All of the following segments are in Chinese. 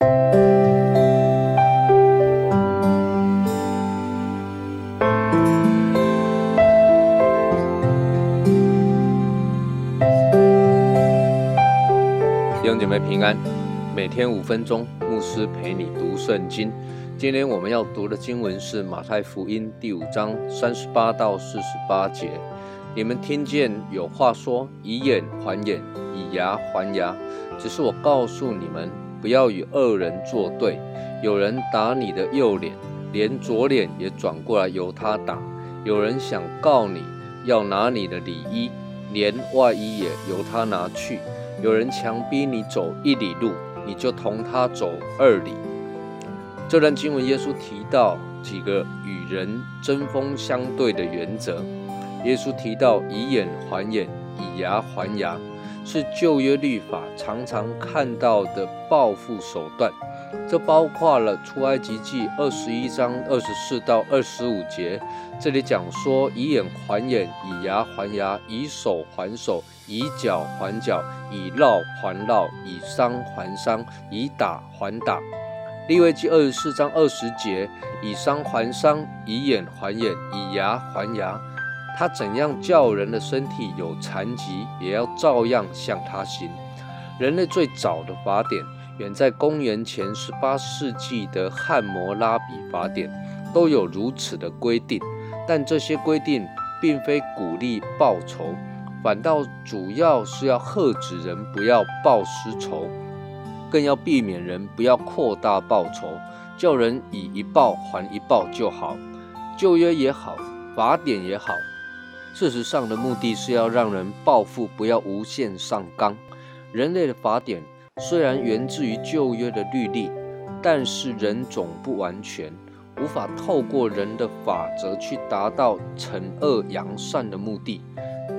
弟兄姐妹平安，每天五分钟，牧师陪你读圣经。今天我们要读的经文是马太福音第五章三十八到四十八节。你们听见有话说：“以眼还眼，以牙还牙。”只是我告诉你们，不要与恶人作对。有人打你的右脸，连左脸也转过来由他打；有人想告你，要拿你的里衣，连外衣也由他拿去。有人强逼你走一里路，你就同他走二里。这段经文，耶稣提到几个与人针锋相对的原则。耶稣提到以眼还眼，以牙还牙，是旧约律法常常看到的报复手段。这包括了出埃及记二十一章二十四到二十五节，这里讲说以眼还眼，以牙还牙，以手还手，以脚还脚，以烙还烙，以伤还伤，以打还打。利未记二十四章二十节，以伤还伤，以眼还眼，以牙还牙。他怎样叫人的身体有残疾，也要照样向他行。人类最早的法典。远在公元前十八世纪的汉谟拉比法典都有如此的规定，但这些规定并非鼓励报仇，反倒主要是要喝止人不要报私仇，更要避免人不要扩大报仇，叫人以一报还一报就好。旧约也好，法典也好，事实上的目的是要让人报复不要无限上纲。人类的法典。虽然源自于旧约的律例，但是人总不完全，无法透过人的法则去达到惩恶扬善的目的。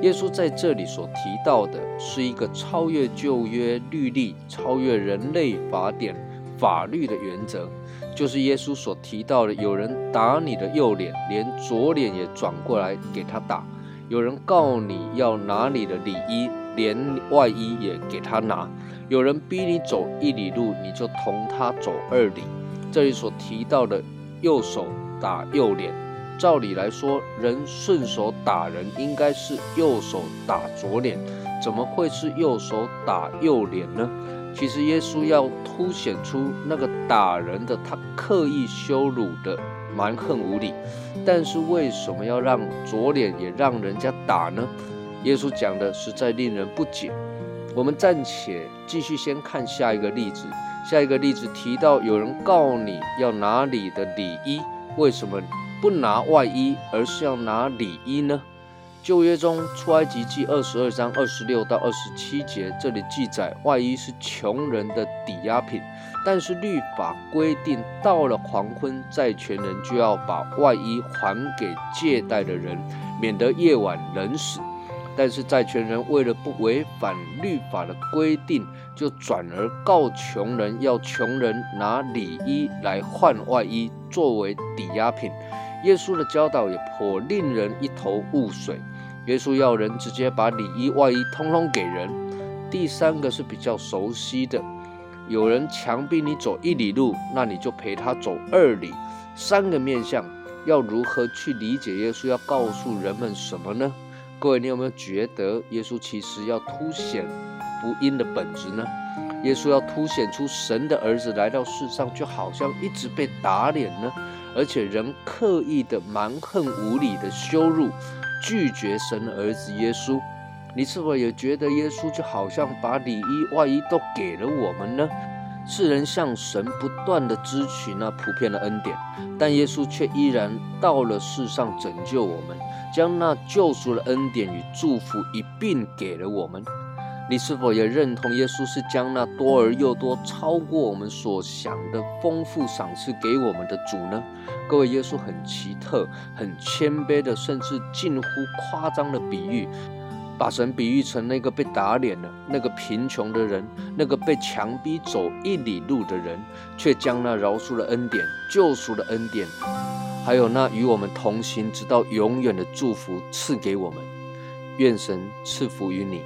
耶稣在这里所提到的是一个超越旧约律例、超越人类法典法律的原则，就是耶稣所提到的：有人打你的右脸，连左脸也转过来给他打；有人告你要拿你的里衣，连外衣也给他拿。有人逼你走一里路，你就同他走二里。这里所提到的右手打右脸，照理来说，人顺手打人应该是右手打左脸，怎么会是右手打右脸呢？其实耶稣要凸显出那个打人的他刻意羞辱的蛮横无理，但是为什么要让左脸也让人家打呢？耶稣讲的实在令人不解。我们暂且继续先看下一个例子。下一个例子提到有人告你要拿你的里衣，为什么不拿外衣，而是要拿里衣呢？旧约中出埃及记二十二章二十六到二十七节，这里记载外衣是穷人的抵押品，但是律法规定到了黄昏，债权人就要把外衣还给借贷的人，免得夜晚冷死。但是债权人为了不违反律法的规定，就转而告穷人，要穷人拿里衣来换外衣作为抵押品。耶稣的教导也颇令人一头雾水。耶稣要人直接把里衣外衣通通给人。第三个是比较熟悉的，有人强逼你走一里路，那你就陪他走二里。三个面相要如何去理解耶稣要告诉人们什么呢？各位，你有没有觉得耶稣其实要凸显福音的本质呢？耶稣要凸显出神的儿子来到世上，就好像一直被打脸呢，而且人刻意的蛮横无理的羞辱、拒绝神的儿子耶稣。你是否也觉得耶稣就好像把里衣外衣都给了我们呢？世人向神不断的支取那普遍的恩典，但耶稣却依然到了世上拯救我们。将那救赎的恩典与祝福一并给了我们，你是否也认同耶稣是将那多而又多、超过我们所想的丰富赏赐给我们的主呢？各位，耶稣很奇特、很谦卑的，甚至近乎夸张的比喻，把神比喻成那个被打脸的、那个贫穷的人、那个被强逼走一里路的人，却将那饶恕的恩典、救赎的恩典。还有那与我们同行直到永远的祝福赐给我们，愿神赐福于你。